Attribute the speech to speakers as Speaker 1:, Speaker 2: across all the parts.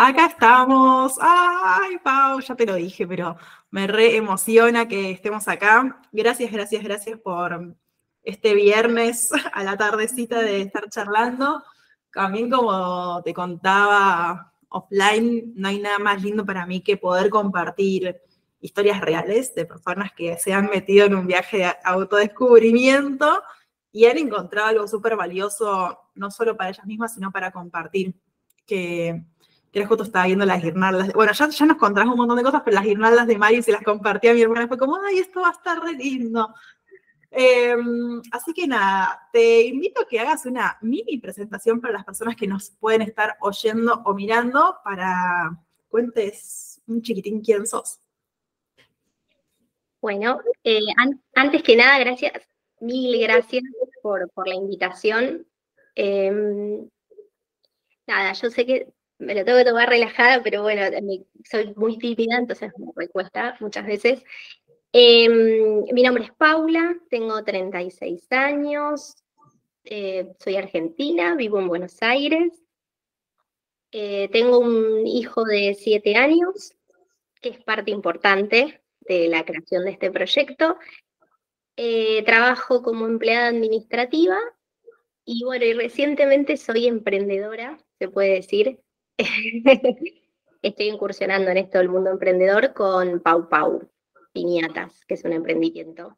Speaker 1: Acá estamos. Ay, Pau, ya te lo dije, pero me re emociona que estemos acá. Gracias, gracias, gracias por este viernes a la tardecita de estar charlando. También como te contaba offline, no hay nada más lindo para mí que poder compartir historias reales de personas que se han metido en un viaje de autodescubrimiento y han encontrado algo súper valioso, no solo para ellas mismas, sino para compartir. Que, justo estaba viendo las guirnaldas. Bueno, ya, ya nos contamos un montón de cosas, pero las guirnaldas de Mari se las compartí a mi hermana. Fue como, ay, esto va a estar re lindo. Em, así que nada, te invito a que hagas una mini presentación para las personas que nos pueden estar oyendo o mirando para cuentes un chiquitín quién sos.
Speaker 2: Bueno, eh, antes que nada, gracias, mil gracias por, la invitación. Em, nada, yo sé que me lo tengo que tomar relajada, pero bueno, soy muy tímida, entonces me cuesta muchas veces. Em, mi nombre es Paula, tengo 36 años, eh, soy argentina, vivo en Buenos Aires. Eh, tengo un hijo de 7 años, que es parte importante de la creación de este proyecto. Eh, trabajo como empleada administrativa y bueno, y recientemente soy emprendedora, se puede decir. Estoy incursionando en esto del mundo emprendedor con Pau Pau. Piñatas, que es un emprendimiento.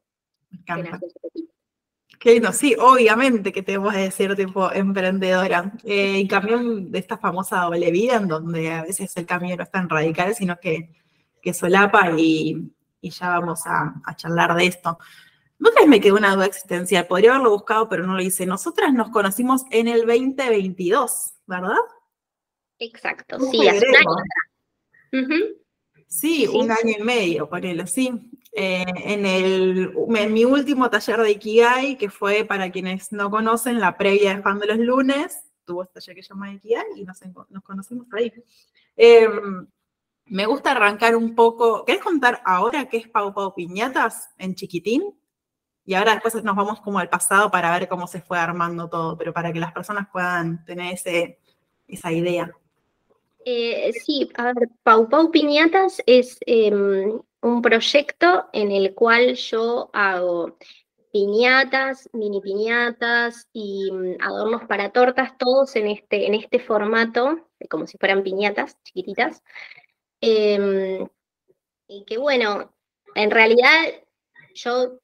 Speaker 1: Qué lindo, sí, obviamente que te voy a decir tipo emprendedora. Eh, y también de esta famosa doble vida, en donde a veces el camino no es tan radical, sino que, que solapa y, ya vamos a, charlar de esto. No que me quedó una duda existencial, podría haberlo buscado, pero no lo hice. Nosotras nos conocimos en el 2022, ¿verdad?
Speaker 2: Exacto, sí, hace un año.
Speaker 1: Sí, un año y medio, ponelo, sí. Eh, en, el, en mi último taller de Ikigai, que fue para quienes no conocen, la previa de Fan de los Lunes, tuvo este taller que se llama Ikigai y nos, nos conocimos ahí. Em, me gusta arrancar un poco. ¿Querés contar ahora qué es Pau Pau Piñatas en chiquitín? Y ahora después nos vamos como al pasado para ver cómo se fue armando todo, pero para que las personas puedan tener ese, esa idea.
Speaker 2: Eh, sí, a ver, Pau Pau Piñatas es em, un proyecto en el cual yo hago piñatas, mini piñatas y mm, adornos para tortas, todos en este, en este formato, como si fueran piñatas chiquititas. Em, y que bueno, en realidad yo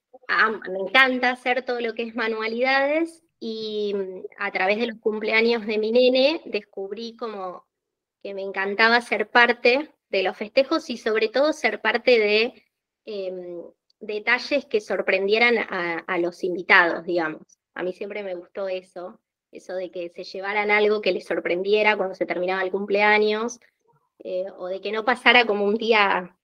Speaker 2: me encanta hacer todo lo que es manualidades y mm, a través de los cumpleaños de mi nene descubrí como que me encantaba ser parte de los festejos y sobre todo ser parte de em, detalles que sorprendieran a, los invitados, digamos. A mí siempre me gustó eso, eso de que se llevaran algo que les sorprendiera cuando se terminaba el cumpleaños, eh, o de que no pasara como un día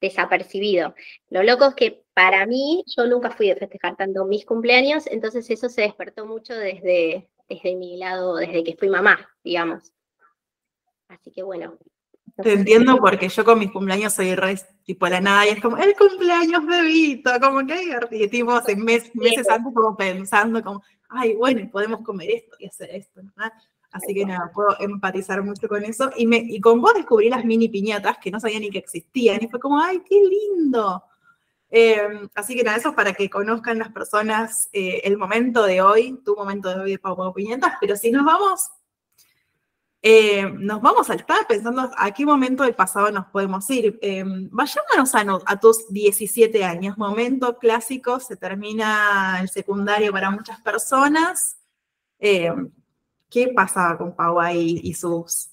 Speaker 2: desapercibido. Lo loco es que para mí, yo nunca fui de festejar tanto mis cumpleaños, entonces eso se despertó mucho desde, desde mi lado, desde que fui mamá, digamos. Así que bueno.
Speaker 1: Te entiendo porque yo con mis cumpleaños soy re tipo la nada y es como el cumpleaños de Vito, como que divertido, hace meses, meses antes como pensando como, ay, bueno, podemos comer esto y hacer esto, Así que nada, puedo empatizar mucho con eso. Y, me, y con vos descubrí las mini piñatas que no sabía ni que existían. Y fue como, ay, qué lindo. Em, así que nada, eso es para que conozcan las personas eh, el momento de hoy, tu momento de hoy de Pau Pau Piñatas. Pero si nos vamos eh, nos vamos a estar pensando a qué momento del pasado nos podemos ir. Eh, vayámonos a, tus 17 años, momento clásico, se termina el secundario para muchas personas. Eh, ¿Qué pasaba con Pau y sus,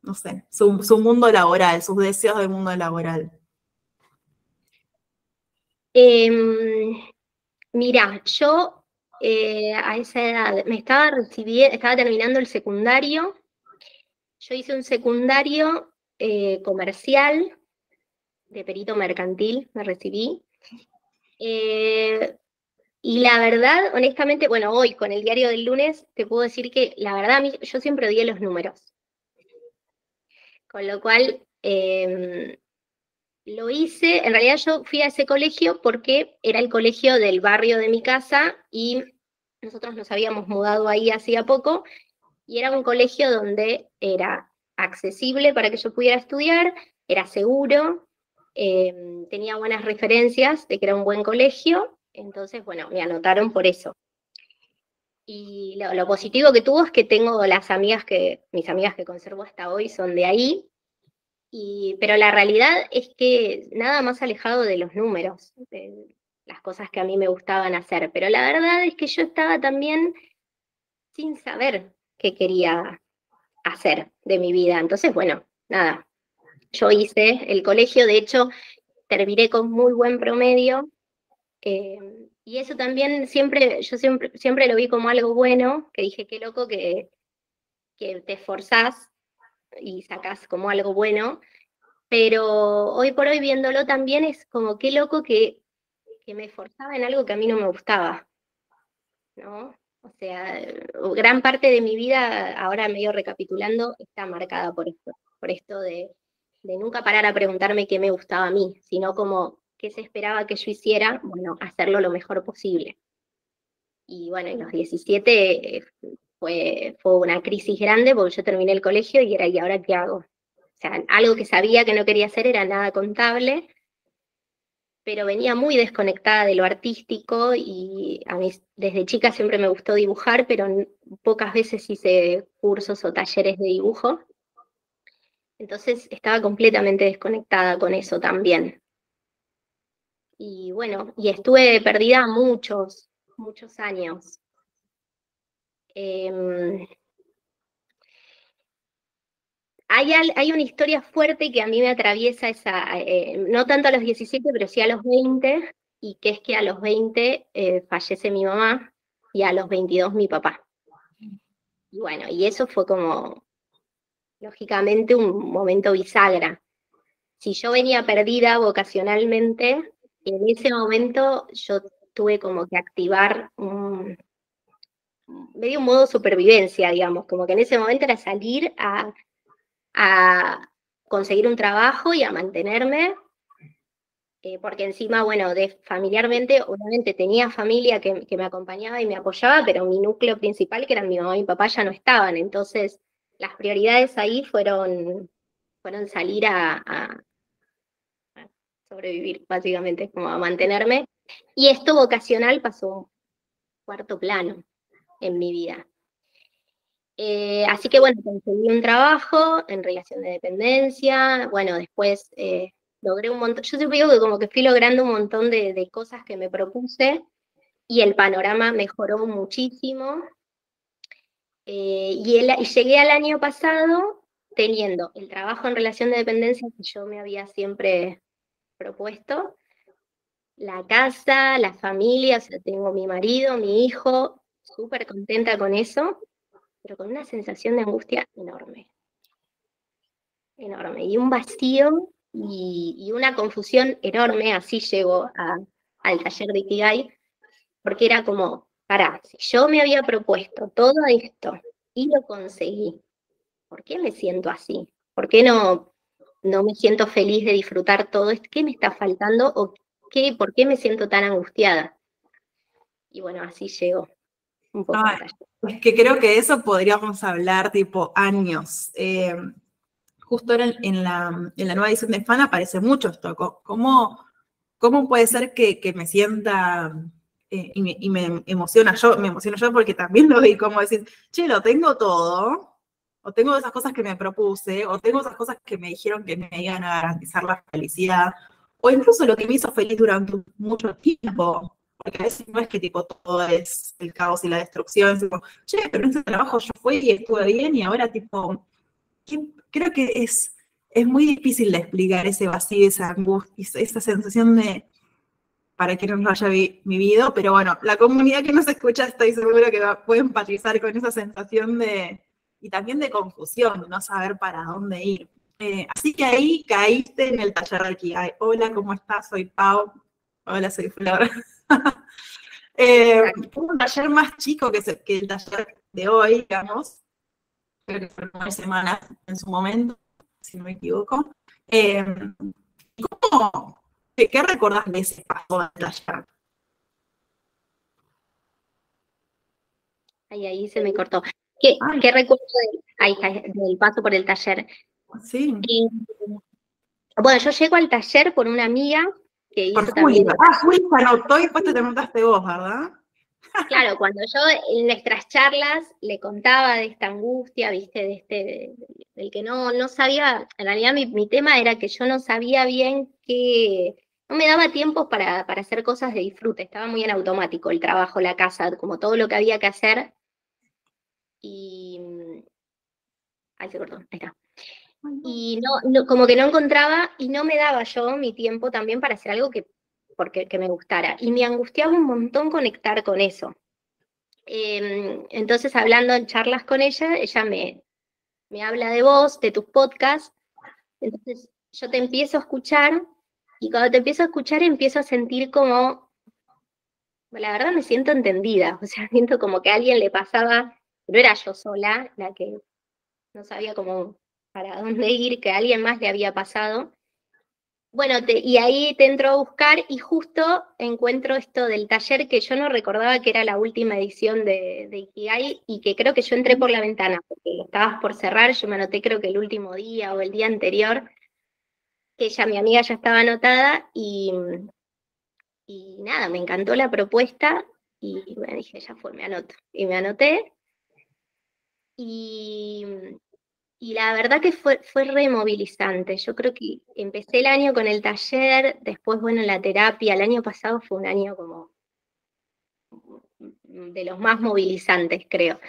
Speaker 1: no sé, su, mundo laboral, sus deseos del mundo laboral?
Speaker 2: Em, mira, yo a esa edad me estaba recibiendo, estaba terminando el secundario yo hice un secundario eh, comercial de perito mercantil, me recibí. Eh, y la verdad, honestamente, bueno, hoy con el diario del lunes te puedo decir que la verdad, yo siempre odié los números. Con lo cual, em, lo hice, en realidad yo fui a ese colegio porque era el colegio del barrio de mi casa y nosotros nos habíamos mudado ahí hacía poco y era un colegio donde era accesible para que yo pudiera estudiar, era seguro, em, tenía buenas referencias de que era un buen colegio, entonces, bueno, me anotaron por eso. Y lo, positivo que tuvo es que tengo las amigas que, mis amigas que conservo hasta hoy son de ahí, y, pero la realidad es que nada más alejado de los números, de las cosas que a mí me gustaban hacer, pero la verdad es que yo estaba también sin saber qué quería hacer de mi vida. Entonces, bueno, nada, yo hice el colegio, de hecho, terminé con muy buen promedio. Eh, y eso también siempre, yo siempre, siempre lo vi como algo bueno, que dije, qué loco que, que te esforzás y sacás como algo bueno, pero hoy por hoy viéndolo también es como qué loco que, que me esforzaba en algo que a mí no me gustaba, ¿no? O sea, gran parte de mi vida, ahora medio recapitulando, está marcada por esto, por esto de, nunca parar a preguntarme qué me gustaba a mí, sino como qué se esperaba que yo hiciera, bueno, hacerlo lo mejor posible. Y bueno, en los 17 eh, fue, fue una crisis grande porque yo terminé el colegio y era, ¿y ahora qué hago? O sea, algo que sabía que no quería hacer era nada contable, pero venía muy desconectada de lo artístico y a mí desde chica siempre me gustó dibujar, pero pocas veces hice cursos o talleres de dibujo. Entonces estaba completamente desconectada con eso también. Y bueno, y estuve perdida muchos, muchos años. Em, hay, una historia fuerte que a mí me atraviesa esa, eh, no tanto a los 17, pero sí a los 20, y que es que a los 20 eh, fallece mi mamá y a los 22 mi papá. Y bueno, y eso fue como, lógicamente, un momento bisagra. Si yo venía perdida vocacionalmente, en ese momento yo tuve como que activar un, medio un modo supervivencia, digamos, como que en ese momento era salir a a conseguir un trabajo y a mantenerme, eh, porque encima, bueno, de familiarmente, obviamente tenía familia que, me acompañaba y me apoyaba, pero mi núcleo principal, que eran mi mamá y mi papá, ya no estaban. Entonces, las prioridades ahí fueron, fueron salir a, sobrevivir, básicamente, como a mantenerme. Y esto vocacional pasó cuarto plano en mi vida. Eh, así que bueno, conseguí un trabajo en relación de dependencia, bueno, después eh, logré un montón, yo siempre digo que como que fui logrando un montón de, cosas que me propuse y el panorama mejoró muchísimo. Eh, y, y llegué al año pasado teniendo el trabajo en relación de dependencia que yo me había siempre propuesto, la casa, la familia, o sea, tengo mi marido, mi hijo, súper contenta con eso pero con una sensación de angustia enorme. Enorme. Y un vacío y, una confusión enorme, así llego al taller de Ikigai, porque era como, para, si yo me había propuesto todo esto y lo conseguí, ¿por qué me siento así? ¿Por qué no, no me siento feliz de disfrutar todo esto? ¿Qué me está faltando o qué, por qué me siento tan angustiada? Y bueno, así llegó. Un poco
Speaker 1: es que creo que de eso podríamos hablar tipo años. Eh, justo en, la, en, la, nueva edición de Fan aparece mucho esto. ¿Cómo, cómo puede ser que, me sienta eh, y, me, emociona yo? Me emociono yo porque también lo vi como decir, che, lo tengo todo, o tengo esas cosas que me propuse, o tengo esas cosas que me dijeron que me iban a garantizar la felicidad, o incluso lo que me hizo feliz durante mucho tiempo porque a veces no es que tipo todo es el caos y la destrucción, es che, pero en ese trabajo yo fui y estuve bien y ahora tipo, creo que es, es muy difícil de explicar ese vacío, esa angustia, esa sensación de, para quien no haya vivido, pero bueno, la comunidad que nos escucha estoy seguro que va, puede empatizar con esa sensación de, y también de confusión, no saber para dónde ir. Eh, así que ahí caíste en el taller de Kigai. Hola, ¿cómo estás? Soy Pau. Hola, soy Flor. eh, un taller más chico que, el taller de hoy, digamos, creo que fue una semana en su momento, si no me equivoco. Eh, ¿cómo, qué, recordás de ese paso del taller?
Speaker 2: Ahí, ahí se me cortó. ¿Qué, recuerdo del, paso por el taller?
Speaker 1: Sí.
Speaker 2: bueno, yo llego al taller por una amiga que
Speaker 1: hizo también. Ah, Juli anotó y después te montaste vos, ¿verdad?
Speaker 2: Claro, cuando yo en nuestras charlas le contaba de esta angustia, viste, de este, del que no, no sabía, en realidad mi, tema era que yo no sabía bien que, no me daba tiempo para, para, hacer cosas de disfrute, estaba muy en automático el trabajo, la casa, como todo lo que había que hacer. Y. Ahí se cortó, ahí está. Y no, como que no encontraba y no me daba yo mi tiempo también para hacer algo que porque que me gustara. Y me angustiaba un montón conectar con eso. Em, entonces, hablando en charlas con ella, ella me, me habla de vos, de tus podcasts. Entonces, yo te empiezo a escuchar y cuando te empiezo a escuchar empiezo a sentir como, la verdad me siento entendida, o sea, siento como que a alguien le pasaba, no era yo sola la que no sabía cómo para dónde ir, que a alguien más le había pasado. Bueno, y ahí te entro a buscar y justo encuentro esto del taller que yo no recordaba que era la última edición de, de Ikigai y que creo que yo entré por la ventana, porque estabas por cerrar, yo me anoté creo que el último día o el día anterior, que ya mi amiga ya estaba anotada y, y nada, me encantó la propuesta y me dije, ya fue, me anoto. Y me anoté. Y, y la verdad que fue, fue removilizante. Yo creo que empecé el año con el taller, después, bueno, la terapia. El año pasado fue un año como de los más movilizantes, creo.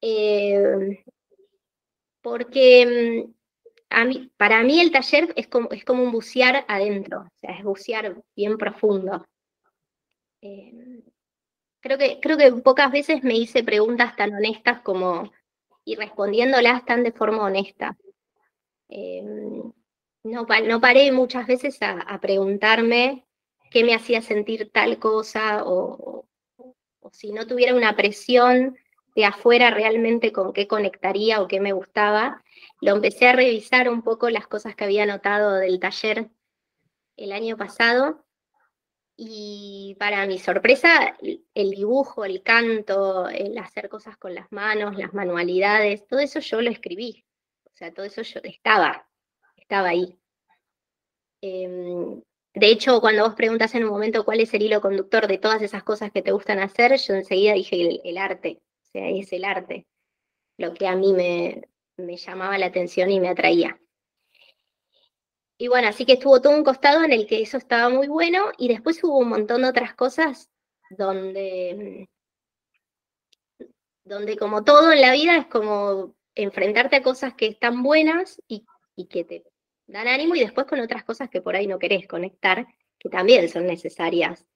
Speaker 2: Eh, porque mm, para mí el taller es como, es como un bucear adentro, o sea, es bucear bien profundo. Eh, creo, que, creo que pocas veces me hice preguntas tan honestas como y respondiéndolas tan de forma honesta. Eh, no, no, paré muchas veces a, preguntarme qué me hacía sentir tal cosa o, si no tuviera una presión de afuera realmente con qué conectaría o qué me gustaba. Lo empecé a revisar un poco las cosas que había notado del taller el año pasado y para mi sorpresa, el dibujo, el canto, el hacer cosas con las manos, las manualidades, todo eso yo lo escribí. O sea, todo eso yo estaba, estaba ahí. Em, de hecho, cuando vos preguntas en un momento cuál es el hilo conductor de todas esas cosas que te gustan hacer, yo enseguida dije el, arte. O sea, es el arte lo que a mí me, me llamaba la atención y me atraía. Y bueno, así que estuvo todo un costado en el que eso estaba muy bueno y después hubo un montón de otras cosas donde, donde como todo en la vida es como enfrentarte a cosas que están buenas y, que te dan ánimo y después con otras cosas que por ahí no querés conectar, que también son necesarias.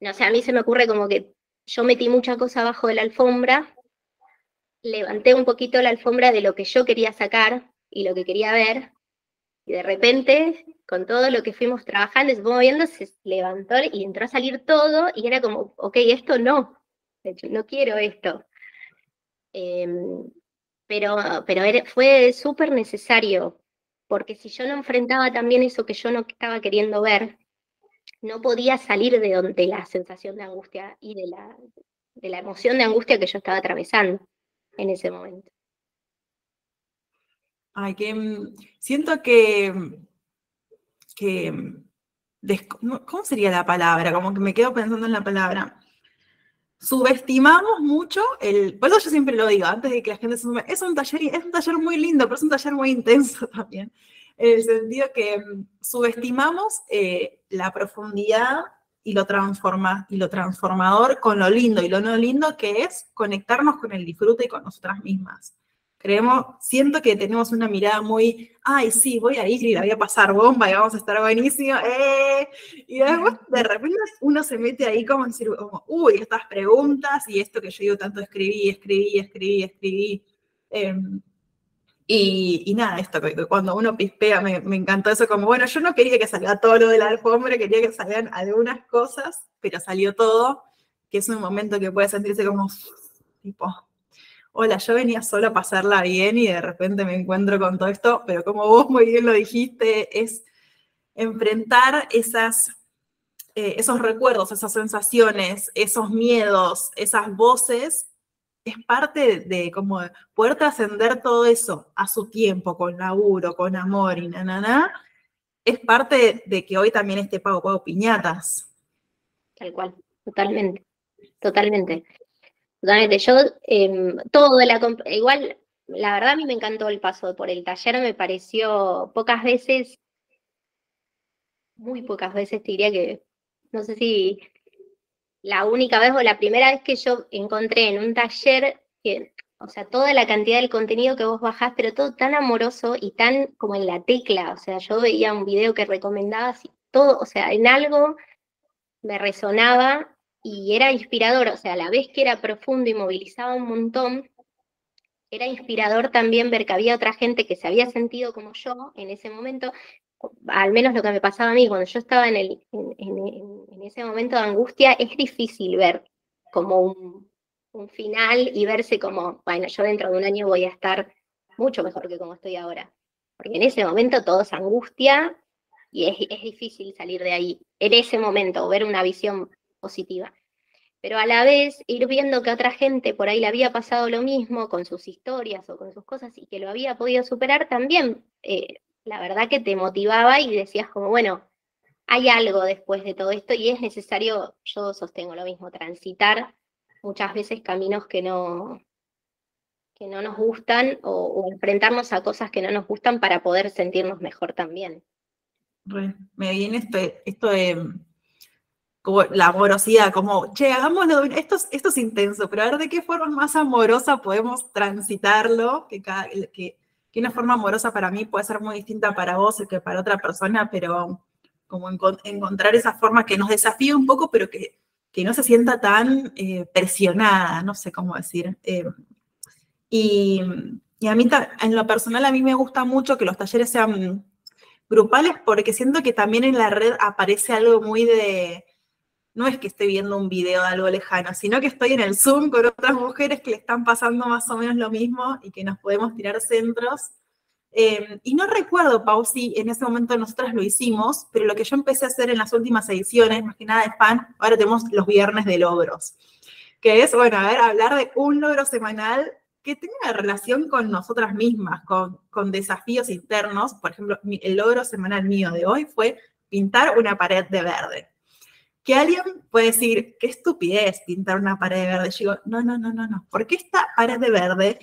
Speaker 2: No sé, a mí se me ocurre como que yo metí mucha cosa abajo de la alfombra, levanté un poquito la alfombra de lo que yo quería sacar y lo que quería ver, y de repente, con todo lo que fuimos trabajando, se fue moviendo, se levantó y entró a salir todo y era como, ok, esto no, no quiero esto. Em, pero pero fue súper necesario, porque si yo no enfrentaba también eso que yo no estaba queriendo ver, no podía salir de donde la sensación de angustia y de la, de la emoción de angustia que yo estaba atravesando en ese momento.
Speaker 1: Ay, que mm, siento que, mm, que, mm, ¿cómo sería la palabra? Como que me quedo pensando en la palabra. Subestimamos mucho el, por eso yo siempre lo digo, antes de que la gente se sume, es un taller, es un taller muy lindo, pero es un taller muy intenso también, en el sentido que subestimamos eh, la profundidad y lo, transforma, y lo transformador con lo lindo y lo no lindo que es conectarnos con el disfrute y con nosotras mismas. Creemos, siento que tenemos una mirada muy, ay, sí, voy a ir y la voy a pasar bomba y vamos a estar buenísimo, eh". Y después de repente uno se mete ahí como decir, como, uy, estas preguntas y esto que yo digo tanto escribí, escribí, escribí, escribí. Em, y, nada, esto cuando uno pispea, me, me, encantó eso, como, bueno, yo no quería que salga todo lo de la alfombra, quería que salgan algunas cosas, pero salió todo, que es un momento que puede sentirse como, tipo, hola, yo venía solo a pasarla bien y de repente me encuentro con todo esto, pero como vos muy bien lo dijiste, es enfrentar esas, eh, esos recuerdos, esas sensaciones, esos miedos, esas voces es parte de, como poder trascender todo eso a su tiempo, con laburo, con amor y na, na, na es parte de, que hoy también esté pago pago piñatas.
Speaker 2: Tal cual, totalmente, totalmente. Totalmente. Yo, eh, todo la igual, la verdad a mí me encantó el paso por el taller, me pareció pocas veces, muy pocas veces te diría que, no sé si la única vez o la primera vez que yo encontré en un taller que o sea, toda la cantidad del contenido que vos bajás, pero todo tan amoroso y tan como en la tecla. O sea, yo veía un video que recomendabas y todo, o sea, en algo me resonaba y era inspirador. O sea, a la vez que era profundo y movilizaba un montón, era inspirador también ver que había otra gente que se había sentido como yo en ese momento, al menos lo que me pasaba a mí, cuando yo estaba en, el, en ese momento de angustia, es difícil ver como un, un final y verse como, bueno, yo dentro de un año voy a estar mucho mejor que como estoy ahora. Porque en ese momento todo es angustia y es, difícil salir de ahí, en ese momento, ver una visión positiva. Pero a la vez ir viendo que otra gente por ahí le había pasado lo mismo con sus historias o con sus cosas y que lo había podido superar también, eh, la verdad que te motivaba y decías como, bueno, hay algo después de todo esto y es necesario, yo sostengo lo mismo, transitar muchas veces caminos que no, que no nos gustan o, enfrentarnos a cosas que no nos gustan para poder sentirnos mejor también.
Speaker 1: me viene esto, esto de como la amorosidad, como, che, hagámoslo, esto, esto es intenso, pero a ver de qué forma más amorosa podemos transitarlo, que, cada, que, que una forma amorosa para mí puede ser muy distinta para vos que para otra persona, pero como encontrar esa forma que nos desafíe un poco, pero que que no se sienta tan eh, presionada, no sé cómo decir. Eh, y, a mí, en lo personal, a mí me gusta mucho que los talleres sean grupales porque siento que también en la red aparece algo muy de, no es que estoy viendo un video de algo lejano, sino que estoy en el Zoom con otras mujeres que le están pasando más o menos lo mismo y que nos podemos tirar centros Em, y no recuerdo, Pau, si en ese momento nosotras lo hicimos, pero lo que yo empecé a hacer en las últimas ediciones, más que nada de fan, ahora tenemos los viernes de logros, que es, bueno, a ver, hablar de un logro semanal que tenga relación con nosotras mismas, con, con desafíos internos. Por ejemplo, el logro semanal mío de hoy fue pintar una pared de verde. Que alguien puede decir, qué estupidez pintar una pared de verde. Yo digo, no, no, no, no, no. Porque esta pared de verde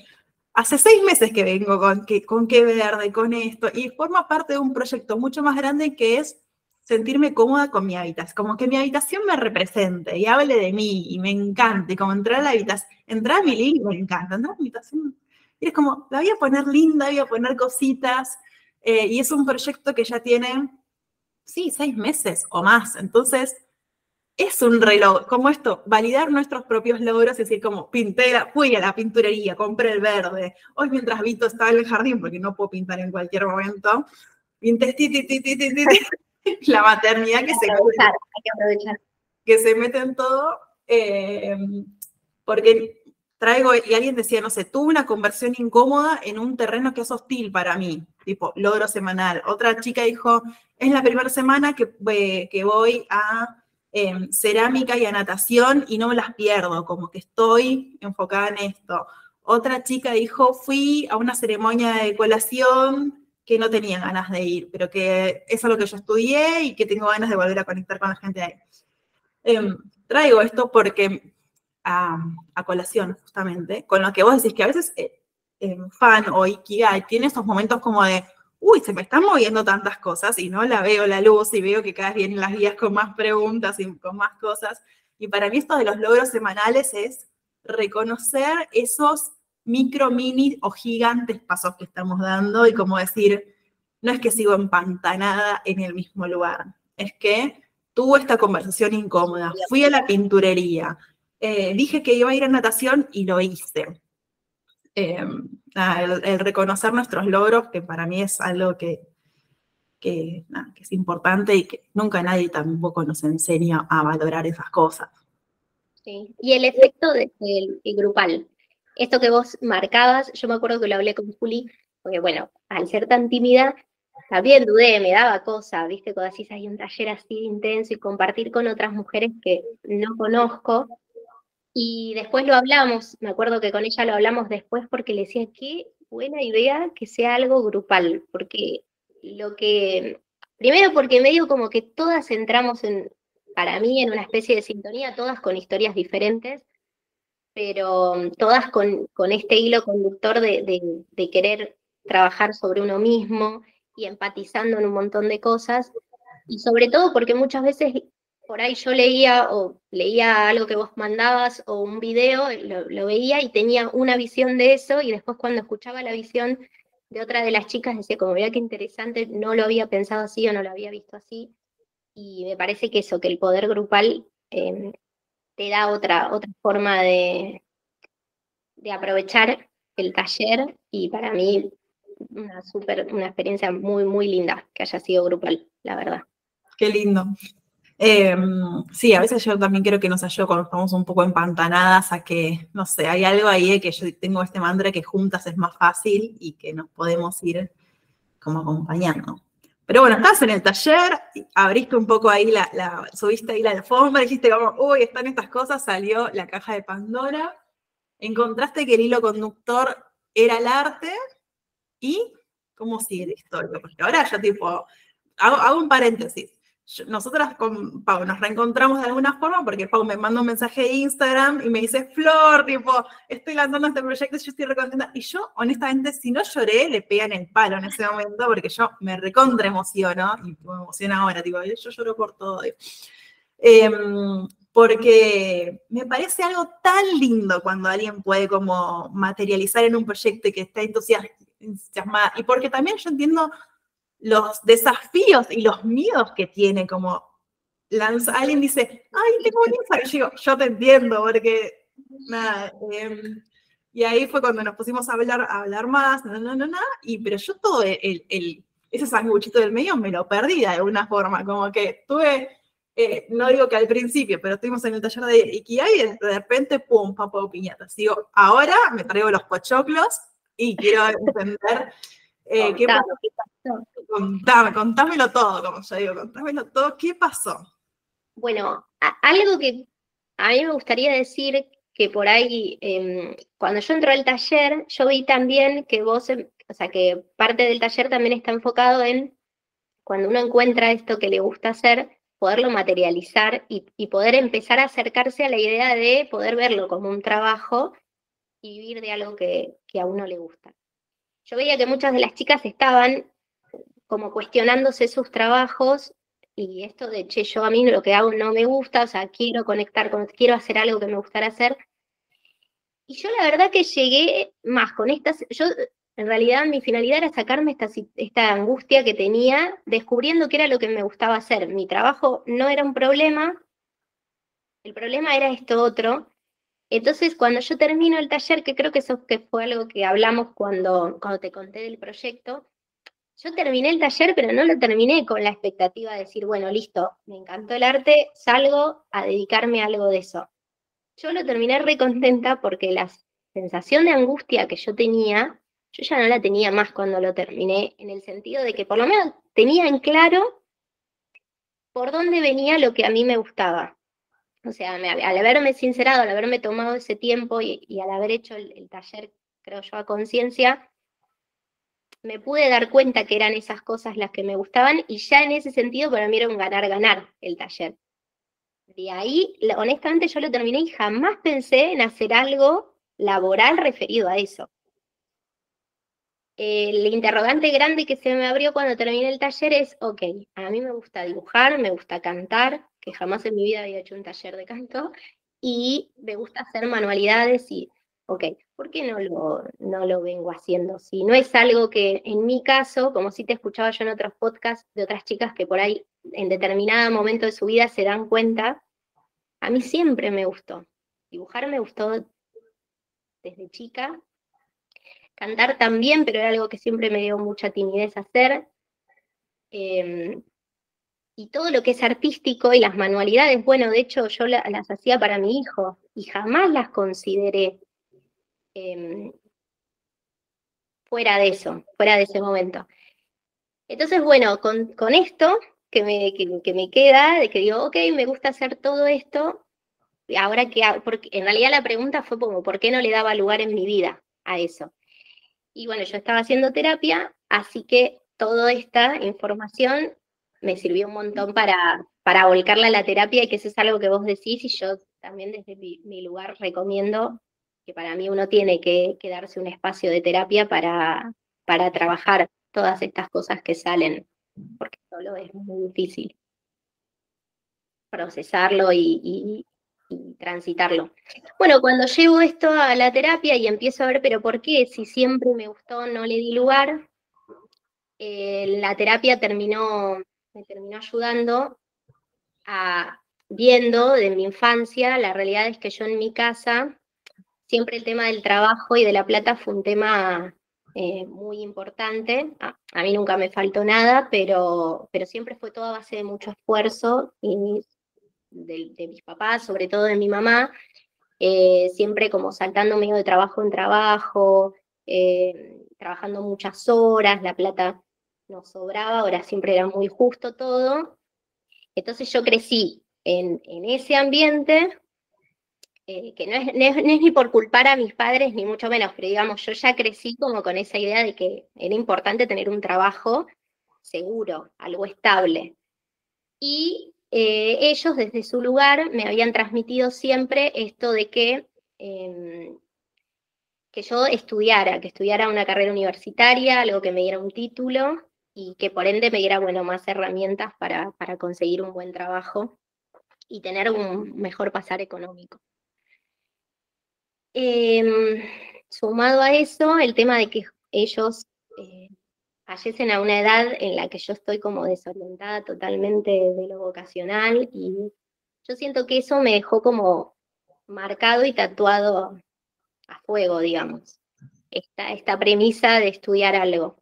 Speaker 1: hace seis meses que vengo con que, con qué verde, con esto, y forma parte de un proyecto mucho más grande que es sentirme cómoda con mi habitación, como que mi habitación me represente y hable de mí y me encante, como entrar a la habitación, entrar a mi link me encanta, entrar a mi habitación, y es como, la voy a poner linda, voy a poner cositas, eh, y es un proyecto que ya tiene, sí, seis meses o más, entonces es un reloj, como esto, validar nuestros propios logros, es decir, como pinté, fui a la pinturería, compré el verde. Hoy mientras Vito estaba en el jardín, porque no puedo pintar en cualquier momento, pinté la maternidad que se, que se mete en todo, eh, porque traigo, y alguien decía, no sé, tuve una conversión incómoda en un terreno que es hostil para mí, tipo logro semanal. Otra chica dijo, es la primera semana que, eh, que voy a cerámica y a natación y no me las pierdo, como que estoy enfocada en esto. Otra chica dijo, fui a una ceremonia de colación que no tenía ganas de ir, pero que es lo que yo estudié y que tengo ganas de volver a conectar con la gente ahí. Em, traigo esto porque a, colación, justamente, con lo que vos decís que a veces eh, fan o Ikigai tiene esos momentos como de, uy, se me están moviendo tantas cosas y no la veo la luz y veo que cada vez vienen las guías con más preguntas y con más cosas. Y para mí esto de los logros semanales es reconocer esos micro, mini o gigantes pasos que estamos dando y como decir, no es que sigo empantanada en el mismo lugar, es que tuve esta conversación incómoda, fui a la pinturería, eh, dije que iba a ir a natación y lo hice. Em, el, reconocer nuestros logros, que para mí es algo que, que, es importante y que nunca nadie tampoco nos enseña a valorar esas cosas.
Speaker 2: Sí. Y el efecto del grupal. Esto que vos marcabas, yo me acuerdo que lo hablé con Juli, porque bueno, al ser tan tímida, también dudé, me daba cosa, viste, cuando decís hay un taller así intenso y compartir con otras mujeres que no conozco, Y después lo hablamos, me acuerdo que con ella lo hablamos después porque le decía, qué buena idea que sea algo grupal, porque lo que, primero porque medio como que todas entramos en, para mí, en una especie de sintonía, todas con historias diferentes, pero todas con, con este hilo conductor de, de querer trabajar sobre uno mismo y empatizando en un montón de cosas, y sobre todo porque muchas veces por ahí yo leía o leía algo que vos mandabas o un video, lo, veía y tenía una visión de eso y después cuando escuchaba la visión de otra de las chicas decía como, mira qué interesante, no lo había pensado así o no lo había visto así. Y me parece que eso, que el poder grupal em, te da otra, otra forma de, de aprovechar el taller y para mí una, super, una experiencia muy, muy linda que haya sido grupal, la verdad.
Speaker 1: Qué lindo. Em, sí, a veces yo también creo que nos ayuda cuando estamos un poco empantanadas a que, no sé, hay algo ahí que yo tengo este mantra que juntas es más fácil y que nos podemos ir como acompañando. Pero bueno, estás en el taller, abriste un poco ahí, la, subiste ahí la alfombra, dijiste como, uy, están estas cosas, salió la caja de Pandora, encontraste que el hilo conductor era el arte y cómo sigue la historia. Porque ahora yo tipo, hago un paréntesis nosotras con Pau nos reencontramos de alguna forma porque Pau me manda un mensaje de Instagram y me dice, Flor, tipo, estoy lanzando este proyecto y yo estoy recontenta. Y yo, honestamente, si no lloré, le pegan el palo en ese momento porque yo me recontra emociono y me emociona ahora, tipo, yo lloro por todo. Em, porque me parece algo tan lindo cuando alguien puede como materializar en un proyecto que está entusiasmada. Y porque también yo entiendo los desafíos y los miedos que tiene como lanza, alguien dice, ay, tengo un Instagram, yo digo, yo te entiendo, porque nada, em, y ahí fue cuando nos pusimos a hablar, a hablar más, no, no, no, no, y pero yo todo el, el, ese sanguchito del medio me lo perdí de alguna forma, como que tuve, eh, no digo que al principio, pero estuvimos en el taller de Ikigai y de repente, pum, papo piñatas. Digo, ahora me traigo los pochoclos y quiero entender eh, ¿qué pasó? Contame, contámelo todo, como yo digo, contámelo todo. ¿Qué pasó?
Speaker 2: Bueno, algo que a mí me gustaría decir que por ahí, em, cuando yo entré al taller, yo vi también que vos, em, o sea, que parte del taller también está enfocado en cuando uno encuentra esto que le gusta hacer, poderlo materializar y, poder empezar a acercarse a la idea de poder verlo como un trabajo y vivir de algo que a uno le gusta yo veía que muchas de las chicas estaban como cuestionándose sus trabajos y esto de, che, yo a mí lo que hago no me gusta, o sea, quiero conectar con, quiero hacer algo que me gustara hacer. Y yo la verdad que llegué más con estas, yo en realidad mi finalidad era sacarme esta, esta angustia que tenía, descubriendo qué era lo que me gustaba hacer. Mi trabajo no era un problema, el problema era esto otro, entonces, cuando yo termino el taller, que creo que eso que fue algo que hablamos cuando, cuando te conté del proyecto, yo terminé el taller, pero no lo terminé con la expectativa de decir, bueno, listo, me encantó el arte, salgo a dedicarme a algo de eso. Yo lo terminé recontenta porque la sensación de angustia que yo tenía, yo ya no la tenía más cuando lo terminé, en el sentido de que por lo menos tenía en claro por dónde venía lo que a mí me gustaba. O sea, al haberme sincerado, al haberme tomado ese tiempo y, al haber hecho el, taller, creo yo, a conciencia, me pude dar cuenta que eran esas cosas las que me gustaban y ya en ese sentido para mí era un ganar-ganar el taller. De ahí, honestamente, yo lo terminé y jamás pensé en hacer algo laboral referido a eso. El interrogante grande que se me abrió cuando terminé el taller es, ok, a mí me gusta dibujar, me gusta cantar, que jamás en mi vida había hecho un taller de canto, y me gusta hacer manualidades y, ok, ¿por qué no lo, no lo vengo haciendo? Si no es algo que en mi caso, como si te escuchaba yo en otros podcasts de otras chicas que por ahí en determinado momento de su vida se dan cuenta, a mí siempre me gustó. Dibujar me gustó desde chica. Cantar también, pero era algo que siempre me dio mucha timidez hacer. Em, y todo lo que es artístico y las manualidades, bueno, de hecho yo las hacía para mi hijo y jamás las consideré em, fuera de eso, fuera de ese momento. Entonces, bueno, con, esto que me, que, me queda, de que digo, ok, me gusta hacer todo esto, ahora que, porque en realidad la pregunta fue como, ¿por qué no le daba lugar en mi vida a eso? Y bueno, yo estaba haciendo terapia, así que toda esta información me sirvió un montón para, para volcarla a la terapia y que eso es algo que vos decís y yo también desde mi, lugar recomiendo que para mí uno tiene que, que, darse un espacio de terapia para, para trabajar todas estas cosas que salen, porque solo es muy difícil procesarlo y, transitarlo. Bueno, cuando llevo esto a la terapia y empiezo a ver, pero ¿por qué? Si siempre me gustó, no le di lugar, eh, la terapia terminó, me terminó ayudando a, viendo de mi infancia, la realidad es que yo en mi casa, siempre el tema del trabajo y de la plata fue un tema eh, muy importante. A, mí nunca me faltó nada, pero, pero siempre fue todo a base de mucho esfuerzo y de, mis papás, sobre todo de mi mamá, eh, siempre como saltando medio de trabajo en trabajo, eh, trabajando muchas horas, la plata no sobraba, ahora siempre era muy justo todo. Entonces yo crecí en, ese ambiente, eh, que no es, ni por culpar a mis padres, ni mucho menos, pero digamos, yo ya crecí como con esa idea de que era importante tener un trabajo seguro, algo estable. Y eh, ellos desde su lugar me habían transmitido siempre esto de que, em, que yo estudiara, que estudiara una carrera universitaria, algo que me diera un título y que por ende me diera bueno, más herramientas para, para conseguir un buen trabajo y tener un mejor pasar económico. Em, sumado a eso, el tema de que ellos eh, fallecen a una edad en la que yo estoy como desorientada totalmente de lo vocacional y yo siento que eso me dejó como marcado y tatuado a fuego, digamos, esta, esta premisa de estudiar algo.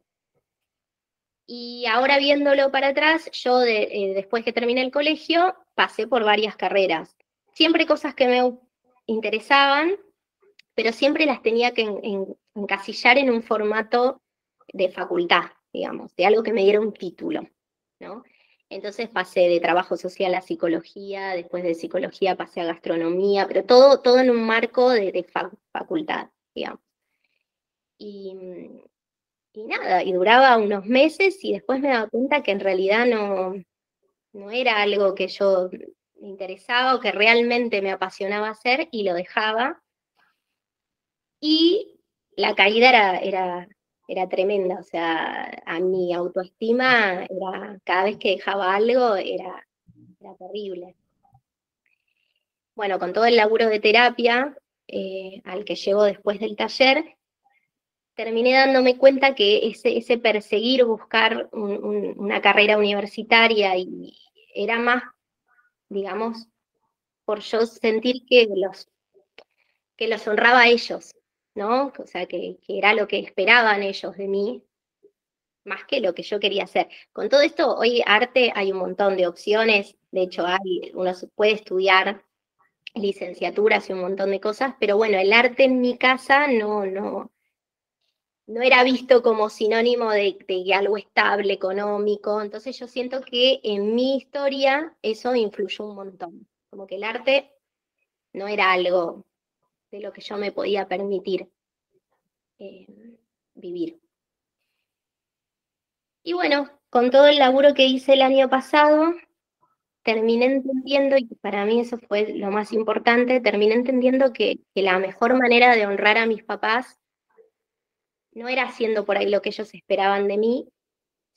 Speaker 2: Y ahora viéndolo para atrás, yo eh, después que terminé el colegio pasé por varias carreras, siempre cosas que me interesaban, pero siempre las tenía que encasillar en un formato de facultad digamos, de algo que me diera un título, ¿no? Entonces pasé de trabajo social a psicología, después de psicología pasé a gastronomía, pero todo, todo en un marco de, facultad, digamos. Y, y, nada, y duraba unos meses y después me daba cuenta que en realidad no, no era algo que yo me interesaba o que realmente me apasionaba hacer y lo dejaba. Y la caída era, era era tremenda, o sea, a mi autoestima era, cada vez que dejaba algo era, terrible. Bueno, con todo el laburo de terapia eh, al que llego después del taller, terminé dándome cuenta que ese, ese perseguir, buscar una carrera universitaria y era más, digamos, por yo sentir que los, que los honraba a ellos, ¿no? O sea, que, era lo que esperaban ellos de mí, más que lo que yo quería hacer. Con todo esto, hoy arte hay un montón de opciones, de hecho hay, uno puede estudiar licenciaturas y un montón de cosas, pero bueno, el arte en mi casa no, no, no era visto como sinónimo de, de, algo estable, económico, entonces yo siento que en mi historia eso influyó un montón, como que el arte no era algo de lo que yo me podía permitir eh, vivir. Y bueno, con todo el laburo que hice el año pasado, terminé entendiendo, y para mí eso fue lo más importante, terminé entendiendo que, que la mejor manera de honrar a mis papás no era haciendo por ahí lo que ellos esperaban de mí,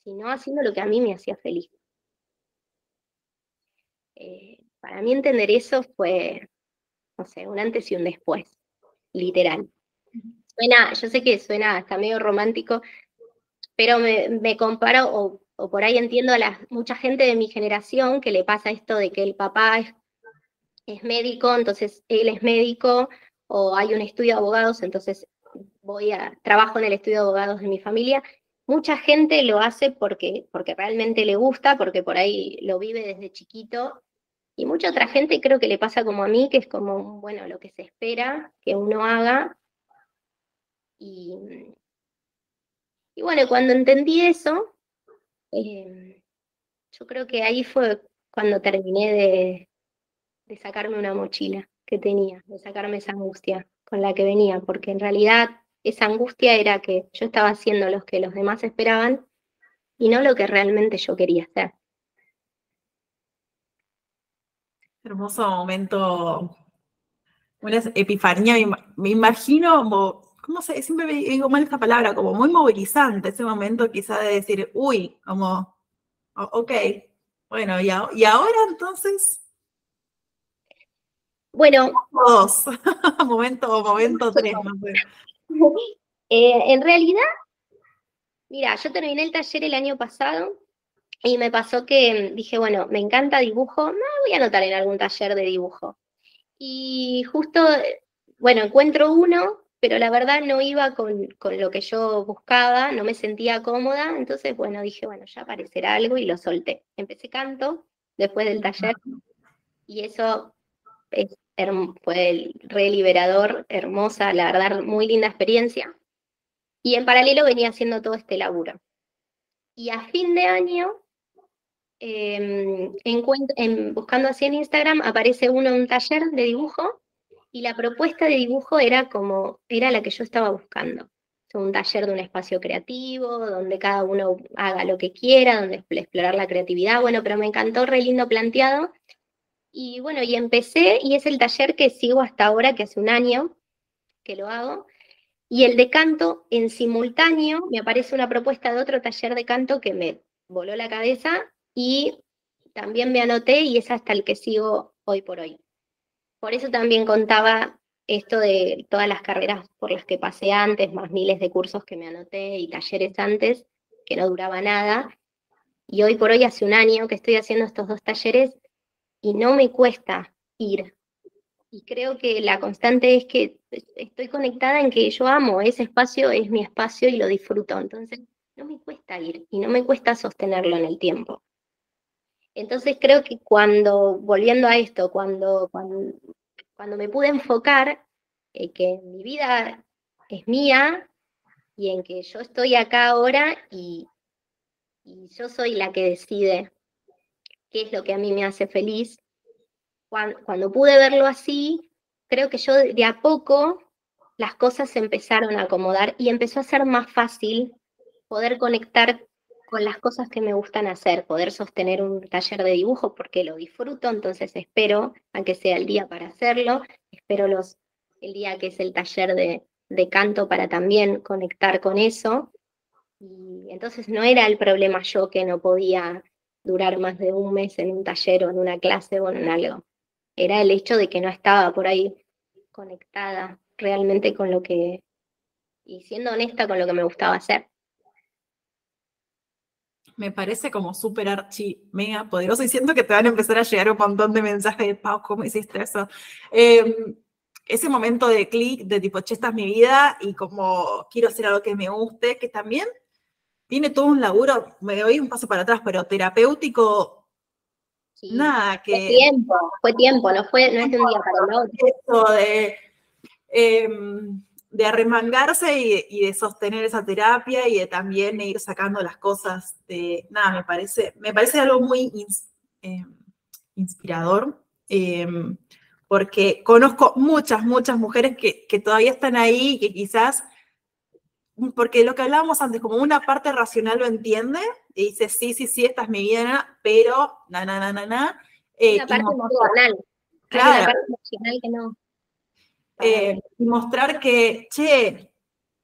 Speaker 2: sino haciendo lo que a mí me hacía feliz. Eh, para mí entender eso fue, no sé, un antes y un después, literal. Suena, yo sé que suena hasta medio romántico, pero me, comparo, o, por ahí entiendo a la, mucha gente de mi generación que le pasa esto de que el papá es, es médico, entonces él es médico, o hay un estudio de abogados, entonces voy a, trabajo en el estudio de abogados de mi familia. Mucha gente lo hace porque, porque realmente le gusta, porque por ahí lo vive desde chiquito y mucha otra gente creo que le pasa como a mí, que es como, bueno, lo que se espera que uno haga. Y, y bueno, cuando entendí eso, em, yo creo que ahí fue cuando terminé de, de sacarme una mochila, que tenía, de sacarme esa angustia con la que venía, porque en realidad esa angustia era que yo estaba haciendo lo que los demás esperaban y no lo que realmente yo quería hacer.
Speaker 1: Hermoso momento, una epifanía, me, imagino como, ¿cómo sé? Siempre digo mal esta palabra, como muy movilizante ese momento quizá de decir, uy, como, ok, bueno, y, y ahora entonces...
Speaker 2: Bueno.
Speaker 1: Dos. momento, momento tres, no sé.
Speaker 2: Eh, en realidad, mira, yo terminé el taller el año pasado y me pasó que dije, bueno, me encanta dibujo, no voy a anotar en algún taller de dibujo. Y justo, bueno, encuentro uno, pero la verdad no iba con, con, lo que yo buscaba, no me sentía cómoda, entonces, bueno, dije, bueno, ya aparecerá algo y lo solté. Empecé canto después del taller y eso es fue re liberador, hermosa, la verdad, muy linda experiencia. Y en paralelo venía haciendo todo este laburo. Y a fin de año, em, en, buscando así en Instagram, aparece uno en un taller de dibujo y la propuesta de dibujo era como, era la que yo estaba buscando. Un taller de un espacio creativo, donde cada uno haga lo que quiera, donde explorar la creatividad. Bueno, pero me encantó, re lindo planteado. Y bueno, y empecé, y es el taller que sigo hasta ahora, que hace un año que lo hago. Y el de canto, en simultáneo, me aparece una propuesta de otro taller de canto que me voló la cabeza y también me anoté y es hasta el que sigo hoy por hoy. Por eso también contaba esto de todas las carreras por las que pasé antes, más miles de cursos que me anoté y talleres antes, que no duraba nada. Y hoy por hoy, hace un año que estoy haciendo estos dos talleres, y no me cuesta ir. Y creo que la constante es que estoy conectada en que yo amo, ese espacio es mi espacio y lo disfruto. Entonces, no me cuesta ir y no me cuesta sostenerlo en el tiempo. Entonces creo que cuando, volviendo a esto, cuando, cuando, me pude enfocar en que mi vida es mía y en que yo estoy acá ahora y, yo soy la que decide qué es lo que a mí me hace feliz. Cuando, pude verlo así, creo que yo de a poco las cosas se empezaron a acomodar y empezó a ser más fácil poder conectar con las cosas que me gustan hacer, poder sostener un taller de dibujo porque lo disfruto, entonces espero a que sea el día para hacerlo, espero los, el día que es el taller de, de canto para también conectar con eso. Y entonces no era el problema yo que no podía durar más de un mes en un taller o en una clase o en algo. Era el hecho de que no estaba por ahí conectada realmente con lo que, y siendo honesta con lo que me gustaba hacer.
Speaker 1: Me parece como súper archi, mega poderoso y siento que te van a empezar a llegar un montón de mensajes de Pau, ¿cómo hiciste eso? Em, ese momento de clic, de tipo, che, esta es mi vida y como quiero hacer algo que me guste, que también tiene todo un laburo, me doy un paso para atrás, pero terapéutico, nada, que...
Speaker 2: Fue tiempo, fue tiempo, no, fue, no es de un día para el otro.
Speaker 1: Eso de, em, de arremangarse y, de sostener esa terapia y de también ir sacando las cosas de, nada, me parece, me parece algo muy em, inspirador. Em, porque conozco muchas, muchas mujeres que, que todavía están ahí y que quizás porque lo que hablábamos antes, como una parte racional lo entiende y dice, sí, sí, sí, esta es mi vida, pero, na, na, na, na, na.
Speaker 2: Eh, parte emocional. Claro. parte emocional que no.
Speaker 1: Eh, y mostrar que, che,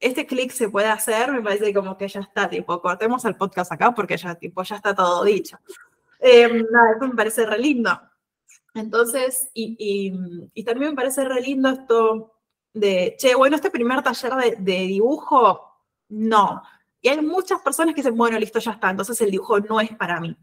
Speaker 1: este clic se puede hacer, me parece como que ya está, tipo, cortemos el podcast acá porque ya, tipo, ya está todo dicho. Eh, nada, eso me parece re lindo. Entonces, y, y, y, también me parece re lindo esto de, che, bueno, este primer taller de, de dibujo no. Y hay muchas personas que dicen, bueno, listo, ya está, entonces el dibujo no es para mí.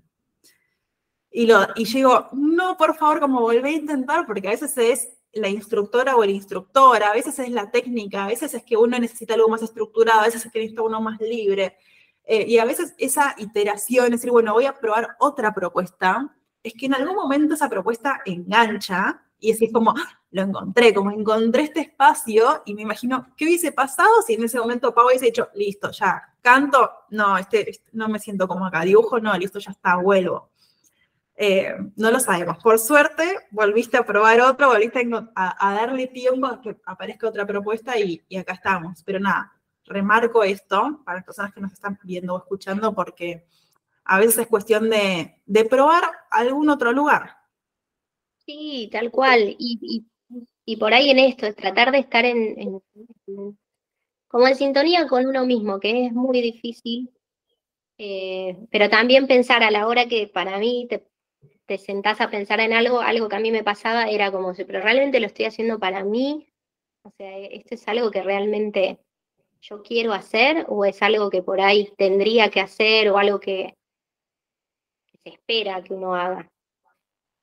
Speaker 1: Y, lo, y yo digo, no, por favor, como volvé a intentar, porque a veces es la instructora o el instructor, a veces es la técnica, a veces es que uno necesita algo más estructurado, a veces es que necesita uno más libre. Eh, y a veces esa iteración, es decir, bueno, voy a probar otra propuesta, es que en algún momento esa propuesta engancha y es como, ¡ah! lo encontré, como encontré este espacio y me imagino, ¿qué hubiese pasado si en ese momento Pau hubiese dicho, listo, ya, canto, no, este, este, no me siento como acá, dibujo, no, listo, ya está, vuelvo. Eh, no lo sabemos. Por suerte, volviste a probar otro, volviste a, darle tiempo a que aparezca otra propuesta y, acá estamos. Pero nada, remarco esto para las personas que nos están viendo o escuchando porque a veces es cuestión de, probar algún otro lugar.
Speaker 2: Sí, tal cual. Y, por ahí en esto, es tratar de estar en, como en sintonía con uno mismo, que es muy difícil, eh, pero también pensar a la hora que para mí te te sentás a pensar en algo, algo que a mí me pasaba era como, pero realmente lo estoy haciendo para mí, o sea, ¿esto es algo que realmente yo quiero hacer o es algo que por ahí tendría que hacer o algo que, se espera que uno haga?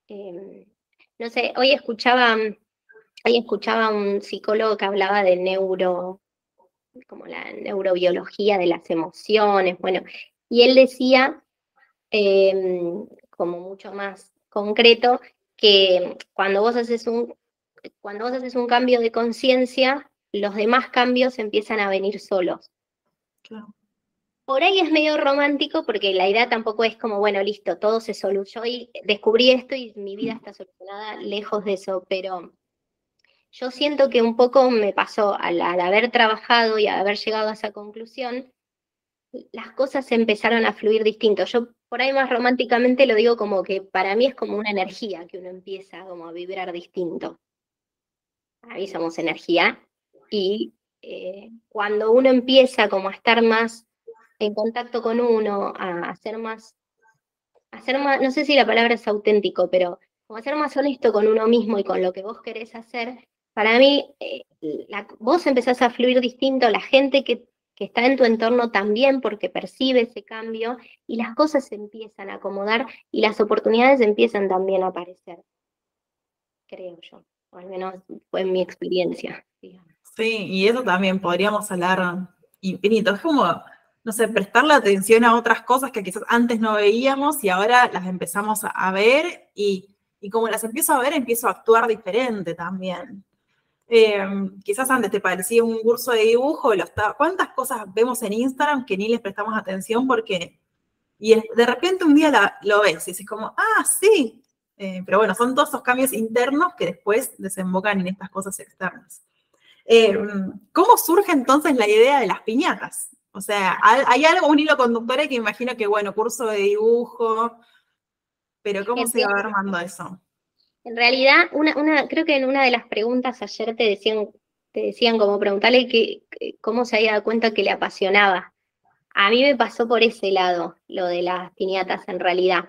Speaker 2: Em, no sé, hoy escuchaba, hoy escuchaba un psicólogo que hablaba de neuro, como la neurobiología de las emociones, bueno, y él decía em, como mucho más concreto, que cuando vos haces un, cuando vos haces un cambio de conciencia, los demás cambios empiezan a venir solos. Por ahí es medio romántico porque la idea tampoco es como, bueno, listo, todo se solucionó y descubrí esto y mi vida está solucionada lejos de eso, pero yo siento que un poco me pasó al, al haber trabajado y haber llegado a esa conclusión, las cosas empezaron a fluir distinto. Yo por ahí más románticamente lo digo como que para mí es como una energía que uno empieza como a vibrar distinto. Ahí somos energía y eh, cuando uno empieza como a estar más en contacto con uno, a hacer más, hacer más, no sé si la palabra es auténtico, pero como a ser más honesto con uno mismo y con lo que vos querés hacer, para mí eh, vos empezás a fluir distinto, la gente que que está en tu entorno también porque percibe ese cambio y las cosas se empiezan a acomodar y las oportunidades empiezan también a aparecer, creo yo, o al menos fue mi experiencia.
Speaker 1: Sí, y eso también podríamos hablar infinito. Es como, no sé, prestarle atención a otras cosas que quizás antes no veíamos y ahora las empezamos a ver y, y como las empiezo a ver, empiezo a actuar diferente también. Em, quizás antes te parecía un curso de dibujo, ¿cuántas cosas vemos en Instagram que ni les prestamos atención porque... Y de repente un día lo ves y dices como, ah, sí. Eh, pero bueno, son todos esos cambios internos que después desembocan en estas cosas externas. Em, ¿Cómo surge entonces la idea de las piñatas? O sea, hay algo, un hilo conductor que imagino que, bueno, curso de dibujo, pero ¿cómo se va armando eso?
Speaker 2: En realidad, una, creo que en una de las preguntas ayer te decían, te decían como preguntarle que, cómo se había dado cuenta que le apasionaba. A mí me pasó por ese lado lo de las piñatas en realidad.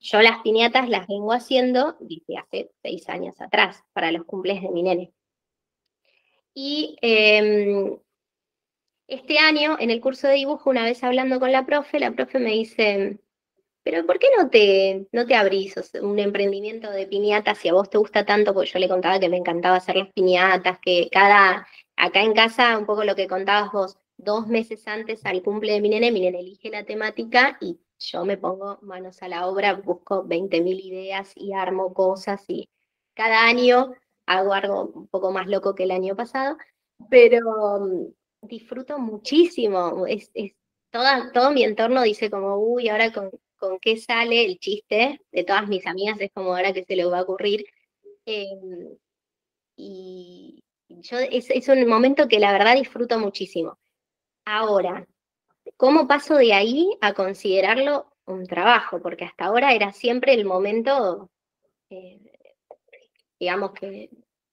Speaker 2: Yo las piñatas las vengo haciendo desde hace seis años atrás, para los cumples de mi nene. Y em, este año, en el curso de dibujo, una vez hablando con la profe, la profe me dice, pero ¿por qué no te, no te abrís un emprendimiento de piñatas si a vos te gusta tanto? Porque yo le contaba que me encantaba hacer las piñatas, que cada, acá en casa, un poco lo que contabas vos, dos meses antes al cumple de mi nene, mi nene elige la temática y yo me pongo manos a la obra, busco 20.000 ideas y armo cosas y cada año hago algo un poco más loco que el año pasado, pero mm, disfruto muchísimo. Es, es toda, todo mi entorno dice como, uy, ahora con, con qué sale el chiste de todas mis amigas, es como ahora que se le va a ocurrir. Em, y yo es, un momento que la verdad disfruto muchísimo. Ahora, ¿cómo paso de ahí a considerarlo un trabajo? Porque hasta ahora era siempre el momento, eh, digamos que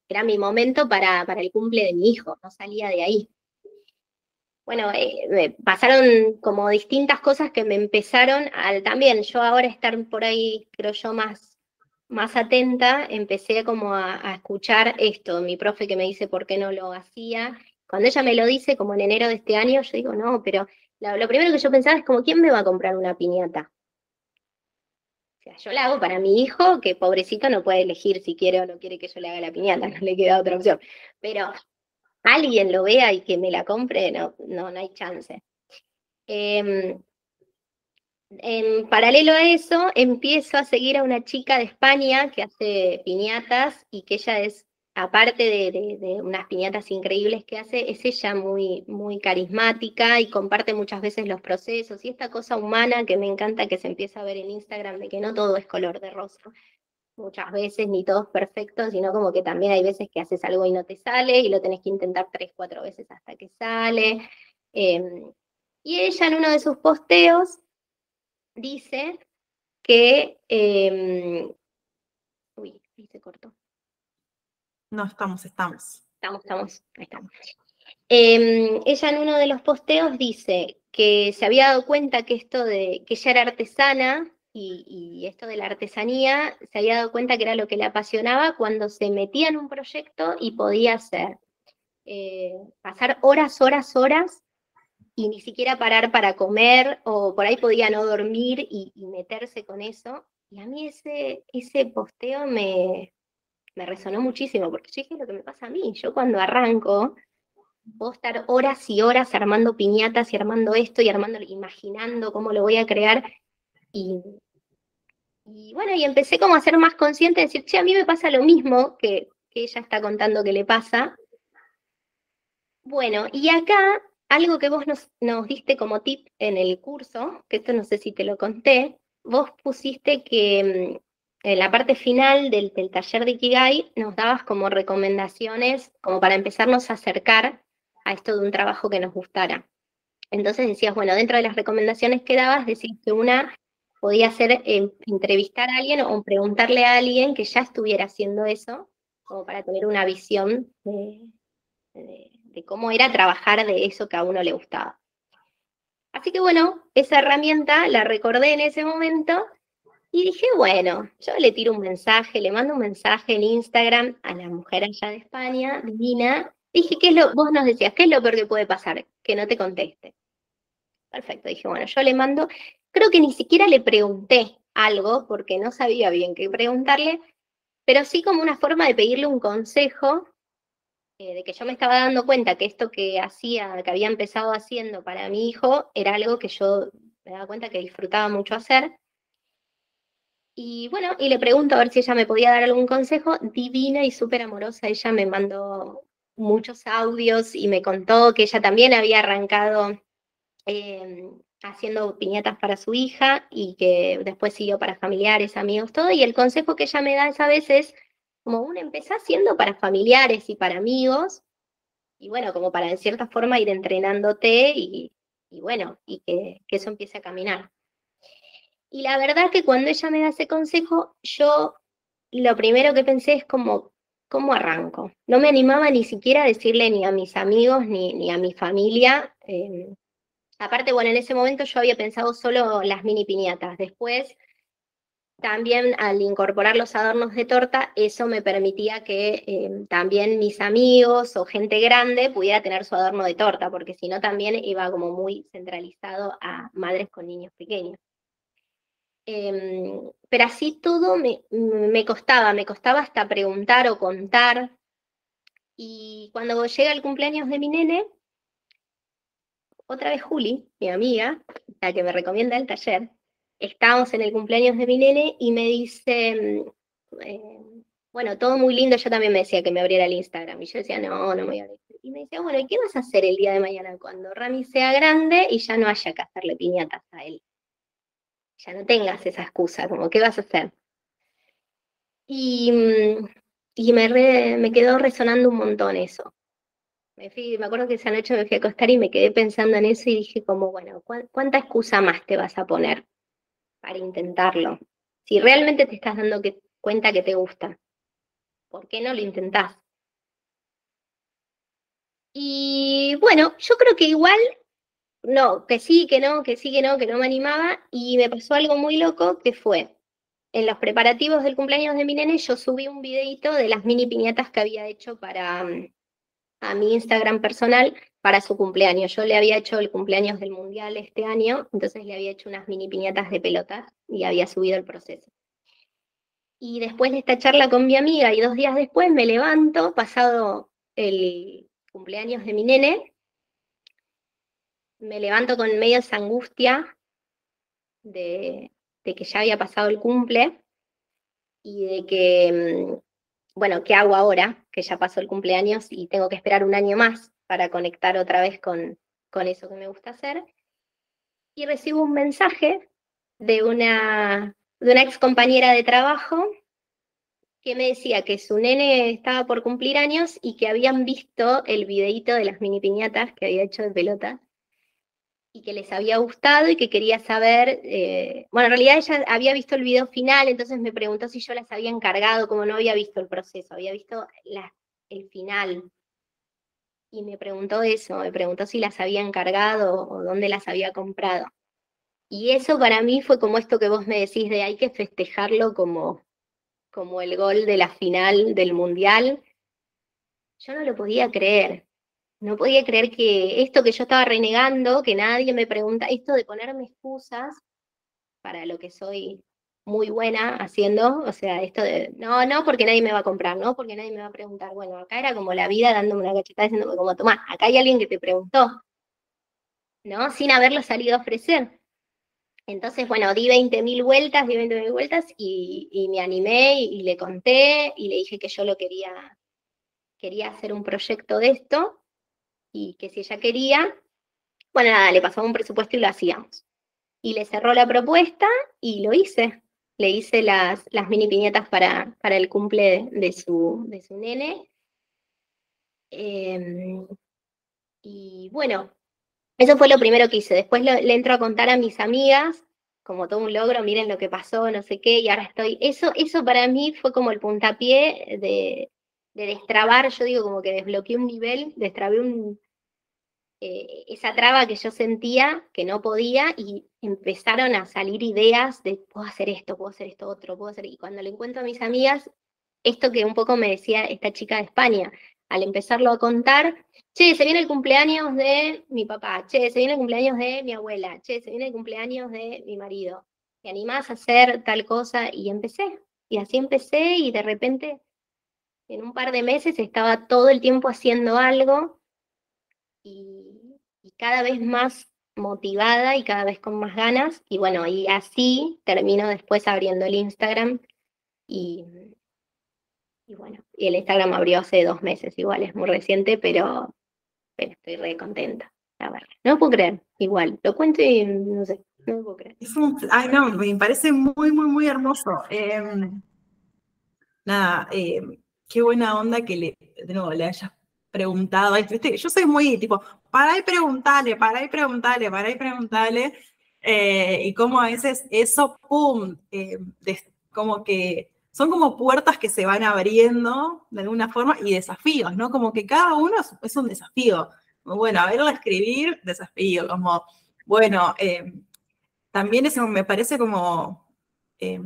Speaker 2: era mi momento para, para el cumple de mi hijo, no salía de ahí bueno, eh, pasaron como distintas cosas que me empezaron al también, yo ahora estar por ahí, creo yo, más, más atenta, empecé como a, escuchar esto, mi profe que me dice por qué no lo hacía. Cuando ella me lo dice, como en enero de este año, yo digo, no, pero lo, primero que yo pensaba es como, ¿quién me va a comprar una piñata? O sea, yo la hago para mi hijo, que pobrecito no puede elegir si quiere o no quiere que yo le haga la piñata, no le queda otra opción. Pero alguien lo vea y que me la compre, no, no, no hay chance. Em, en paralelo a eso, empiezo a seguir a una chica de España que hace piñatas y que ella es aparte de, unas piñatas increíbles que hace, es ella muy, muy carismática y comparte muchas veces los procesos y esta cosa humana que me encanta que se empieza a ver en Instagram de que no todo es color de rosa. Muchas veces ni todo es perfecto, sino como que también hay veces que haces algo y no te sale y lo tenés que intentar tres, cuatro veces hasta que sale. Em, y ella en uno de sus posteos dice que... Em, uy, ahí se cortó.
Speaker 1: No, estamos, estamos.
Speaker 2: Estamos, estamos, ahí estamos. Em, ella en uno de los posteos dice que se había dado cuenta que esto de que ella era artesana y, esto de la artesanía, se había dado cuenta que era lo que le apasionaba cuando se metía en un proyecto y podía hacer, eh, pasar horas, horas, horas y ni siquiera parar para comer o por ahí podía no dormir y, meterse con eso. Y a mí ese, ese posteo me, me resonó muchísimo, porque yo dije lo que me pasa a mí. Yo cuando arranco, puedo estar horas y horas armando piñatas y armando esto y armando, imaginando cómo lo voy a crear. Y, y bueno, y empecé como a ser más consciente de decir, che, a mí me pasa lo mismo que, ella está contando que le pasa. Bueno, y acá algo que vos nos, nos diste como tip en el curso, que esto no sé si te lo conté, vos pusiste que mm, en la parte final del, taller de Ikigai nos dabas como recomendaciones, como para empezarnos a acercar a esto de un trabajo que nos gustara. Entonces decías, bueno, dentro de las recomendaciones que dabas, decís que una podía ser eh, entrevistar a alguien o preguntarle a alguien que ya estuviera haciendo eso, como para tener una visión de, cómo era trabajar de eso que a uno le gustaba. Así que bueno, esa herramienta la recordé en ese momento y dije, bueno, yo le tiro un mensaje, le mando un mensaje en Instagram a la mujer allá de España, divina. Dije, ¿qué es lo, vos nos decías, ¿qué es lo peor que puede pasar? Que no te conteste. Perfecto, dije, bueno, yo le mando, creo que ni siquiera le pregunté algo porque no sabía bien qué preguntarle, pero sí como una forma de pedirle un consejo, eh, de que yo me estaba dando cuenta que esto que hacía, que había empezado haciendo para mi hijo, era algo que yo me daba cuenta que disfrutaba mucho hacer y bueno, y le pregunto a ver si ella me podía dar algún consejo. Divina y súper amorosa, ella me mandó muchos audios y me contó que ella también había arrancado em, haciendo piñatas para su hija y que después siguió para familiares, amigos, todo. Y el consejo que ella me da esa vez es como uno empieza haciendo para familiares y para amigos. Y bueno, como para en cierta forma ir entrenándote y, bueno, y que eso empiece a caminar. Y la verdad que cuando ella me da ese consejo, yo lo primero que pensé es como, ¿cómo arranco? No me animaba ni siquiera a decirle ni a mis amigos ni, ni a mi familia. Em, aparte, bueno, en ese momento yo había pensado solo las mini piñatas. Después, también al incorporar los adornos de torta, eso me permitía que em, también mis amigos o gente grande pudiera tener su adorno de torta, porque si no también iba como muy centralizado a madres con niños pequeños. Em, pero así todo me, me, costaba, me costaba hasta preguntar o contar. Y cuando llega el cumpleaños de mi nene, otra vez Juli, mi amiga, la que me recomienda el taller, estábamos en el cumpleaños de mi nene y me dice, eh, bueno, todo muy lindo, yo también me decía que me abriera el Instagram. Y yo decía, no, no me voy a abrir. Y me decía, bueno, ¿y qué vas a hacer el día de mañana cuando Rami sea grande y ya no haya que hacerle piñatas a él? ya no tengas esa excusa, como, ¿qué vas a hacer? Y, mm, y me, me quedó resonando un montón eso. Me, fui, me acuerdo que esa noche me fui a acostar y me quedé pensando en eso y dije como, bueno, ¿cuánta excusa más te vas a poner para intentarlo? Si realmente te estás dando cuenta que te gusta, ¿por qué no lo intentás? Y bueno, yo creo que igual no, que sí, que no, que sí, que no, que no me animaba. Y me pasó algo muy loco que fue, en los preparativos del cumpleaños de mi nene, yo subí un videito de las mini piñatas que había hecho para mm, a mi Instagram personal para su cumpleaños. Yo le había hecho el cumpleaños del mundial este año, entonces le había hecho unas mini piñatas de pelotas y había subido el proceso. Y después de esta charla con mi amiga y dos días después me levanto, pasado el cumpleaños de mi nene, me levanto con media angustia de, que ya había pasado el cumple y de que, bueno, ¿qué hago ahora? Que ya pasó el cumpleaños y tengo que esperar un año más para conectar otra vez con, eso que me gusta hacer. Y recibo un mensaje de una, de ex compañera de trabajo que me decía que su nene estaba por cumplir años y que habían visto el videíto de las mini piñatas que había hecho de pelota y que les había gustado y que quería saber, eh, bueno, en realidad ella había visto el video final, entonces me preguntó si yo las había encargado, como no había visto el proceso, había visto el final. Y me preguntó eso, me preguntó si las había encargado o dónde las había comprado. Y eso para mí fue como esto que vos me decís de hay que festejarlo como como el gol de la final del Mundial, yo no lo podía creer. No podía creer que esto que yo estaba renegando, que nadie me pregunta, esto de ponerme excusas para lo que soy muy buena haciendo, o sea, esto de, no, no, porque nadie me va a comprar, no, porque nadie me va a preguntar. Bueno, acá era como la vida dándome una cachetada diciéndome como, tomá, acá hay alguien que te preguntó, ¿no? Sin haberlo salido a ofrecer. Entonces, bueno, di 20.000 vueltas, di 20.000 vueltas y, me animé y, le conté y le dije que yo lo quería, quería hacer un proyecto de esto y que si ella quería, bueno, nada, le pasaba un presupuesto y lo hacíamos. Y le cerró la propuesta y lo hice. Le hice las, las mini piñatas para, para el cumple de, su, de su nene. Em, y bueno, eso fue lo primero que hice. Después le entro a contar a mis amigas, como todo un logro, miren lo que pasó, no sé qué, y ahora estoy. Eso, eso para mí fue como el puntapié de, destrabar, yo digo como que desbloqueé un nivel, destrabé un, eh, esa traba que yo sentía que no podía y empezaron a salir ideas de puedo hacer esto, puedo hacer esto otro, puedo hacer. Y cuando le encuentro a mis amigas, esto que un poco me decía esta chica de España, al empezarlo a contar, che, se viene el cumpleaños de mi papá, che, se viene el cumpleaños de mi abuela, che, se viene el cumpleaños de mi marido. ¿Te animás a hacer tal cosa? Y empecé. Y así empecé y de repente, en un par de meses, estaba todo el tiempo haciendo algo y, cada vez más motivada y cada vez con más ganas. Y bueno, y así termino después abriendo el Instagram y, y bueno, y el Instagram abrió hace dos meses, igual es muy reciente, pero, estoy re contenta, la verdad. No lo puedo creer, igual. Lo cuento y no sé, no lo puedo creer.
Speaker 1: ay, no, me parece muy, muy, muy hermoso. Em, nada, em, qué buena onda que le, de nuevo, le hayas preguntado. Yo soy muy tipo, para y preguntarle, para y preguntarle, para y preguntarle. Eh, y como a veces eso, pum, em, como que son como puertas que se van abriendo de alguna forma y desafíos, ¿no? Como que cada uno es, un desafío. Bueno, a verlo escribir, desafío, como, bueno, eh, también eso me parece como eh,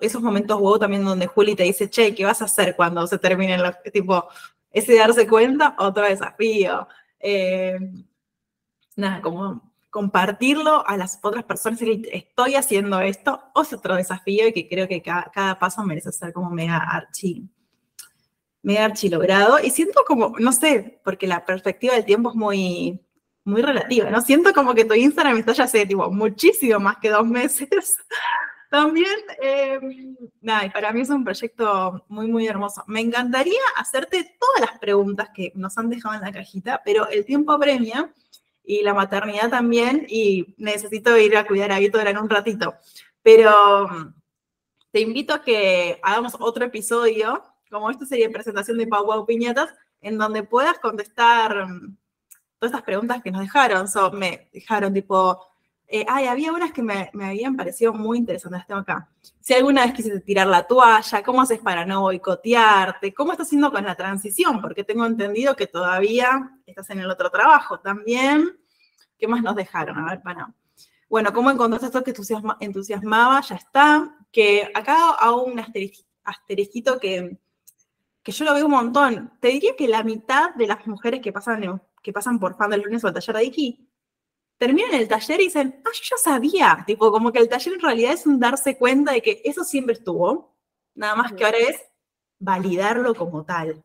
Speaker 1: esos momentos wow también donde Juli te dice, che, ¿qué vas a hacer cuando se termine los, tipo, ese darse cuenta, otro desafío. Eh, nada, como compartirlo a las otras personas, y estoy haciendo esto, es otro desafío y que creo que cada, paso merece ser como mega archi, mega archi logrado. Y siento como, no sé, porque la perspectiva del tiempo es muy, muy relativa, ¿no? Siento como que tu Instagram está ya hace tipo, muchísimo más que dos meses. También, nada, y para mí es un proyecto muy, muy hermoso. Me encantaría hacerte todas las preguntas que nos han dejado en la cajita, pero el tiempo apremia y la maternidad también, y necesito ir a cuidar a Víctor en un ratito. Pero te invito a que hagamos otro episodio, como esto sería presentación de Pau Pau Piñatas, en donde puedas contestar mm, todas estas preguntas que nos dejaron. So, me dejaron tipo, eh, ay, había unas que me, habían parecido muy interesantes, tengo acá. Si alguna vez quisiste tirar la toalla, ¿cómo haces para no boicotearte? ¿Cómo estás haciendo con la transición? Porque tengo entendido que todavía estás en el otro trabajo también. ¿Qué más nos dejaron? A ver, para. Bueno, ¿cómo encontraste esto que entusiasma, entusiasmaba? Ya está. Que acá hago un asterisquito que, que yo lo veo un montón. Te diría que la mitad de las mujeres que pasan, que pasan por fan del lunes o el taller de Iki terminan el taller y dicen, ah, yo ya sabía. Tipo, como que el taller en realidad es un darse cuenta de que eso siempre estuvo. Nada más que ahora es validarlo como tal.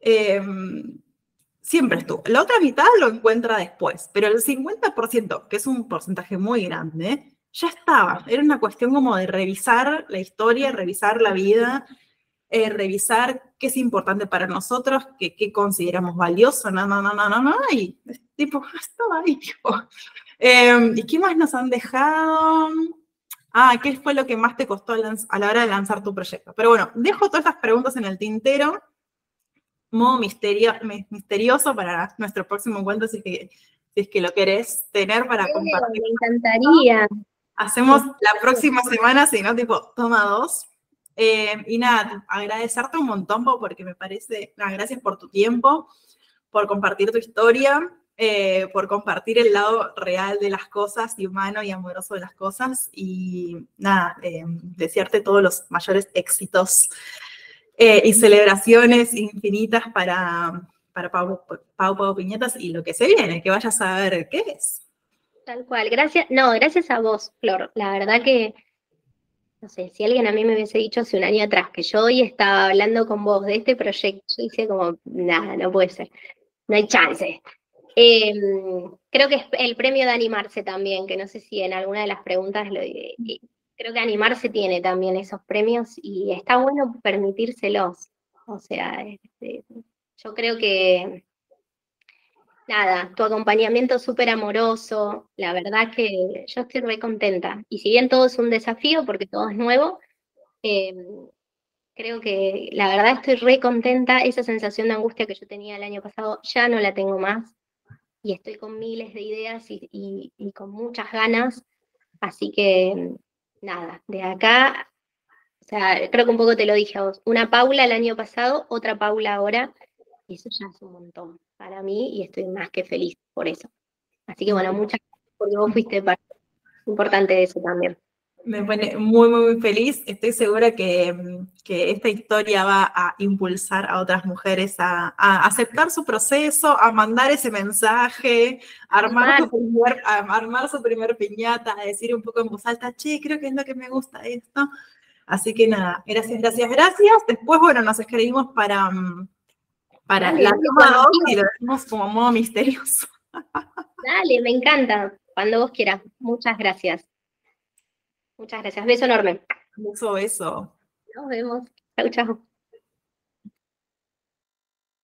Speaker 1: Eh, siempre estuvo. La otra mitad lo encuentra después, pero el 50%, que es un porcentaje muy grande, ya estaba. Era una cuestión como de revisar la historia, revisar la vida eh, revisar qué es importante para nosotros, qué, qué consideramos valioso, no, no, no, no, no, no, y tipo, estaba ahí. Em, ¿Y qué más nos han dejado? Ah, ¿qué fue lo que más te costó a la hora de lanzar tu proyecto? Pero bueno, dejo todas estas preguntas en el tintero, modo misterio, misterioso para nuestro próximo encuentro, si es que, si es que lo querés tener para compartir.
Speaker 2: Me encantaría.
Speaker 1: Hacemos la próxima semana, si no, tipo, toma dos. Eh, y nada, agradecerte un montón porque me parece, gracias por tu tiempo, por compartir tu historia, eh, por compartir el lado real de las cosas y humano y amoroso de las cosas. Y nada, eh, desearte todos los mayores éxitos y celebraciones infinitas para, para Pau, Pau, Pau Piñetas y lo que se viene, que vayas a ver qué es.
Speaker 2: Tal cual, gracias, no, gracias a vos, Flor. La verdad que, no sé, si alguien a mí me hubiese dicho hace un año atrás que yo hoy estaba hablando con vos de este proyecto, yo decía como, nada, no puede ser, no hay chance. Em, creo que es el premio de animarse también, que no sé si en alguna de las preguntas lo creo que animarse tiene también esos premios y está bueno permitírselos. O sea, este, yo creo que nada, tu acompañamiento súper amoroso, la verdad que yo estoy muy contenta. Y si bien todo es un desafío, porque todo es nuevo, em, creo que la verdad estoy re contenta. Esa sensación de angustia que yo tenía el año pasado ya no la tengo más. Y estoy con miles de ideas y, y con muchas ganas. Así que, nada, de acá, o sea, creo que un poco te lo dije a vos. Una Paula el año pasado, otra Paula ahora. Y eso ya es un montón para mí y estoy más que feliz por eso. Así que bueno, muchas gracias porque vos fuiste parte importante de eso también.
Speaker 1: Me pone muy, muy feliz. Estoy segura que, que, esta historia va a impulsar a otras mujeres a, a aceptar su proceso, a mandar ese mensaje, a armar, su primer, a armar su primer piñata, a decir un poco en voz alta, che, creo que es lo que me gusta esto. Así que nada, gracias, gracias, gracias. Después, bueno, nos escribimos para, mm, para la toma 2 y lo decimos como modo misterioso.
Speaker 2: Dale, me encanta. Cuando vos quieras. Muchas gracias. Muchas gracias. Beso enorme.
Speaker 1: Beso, beso.
Speaker 2: Nos vemos. Chau, chau.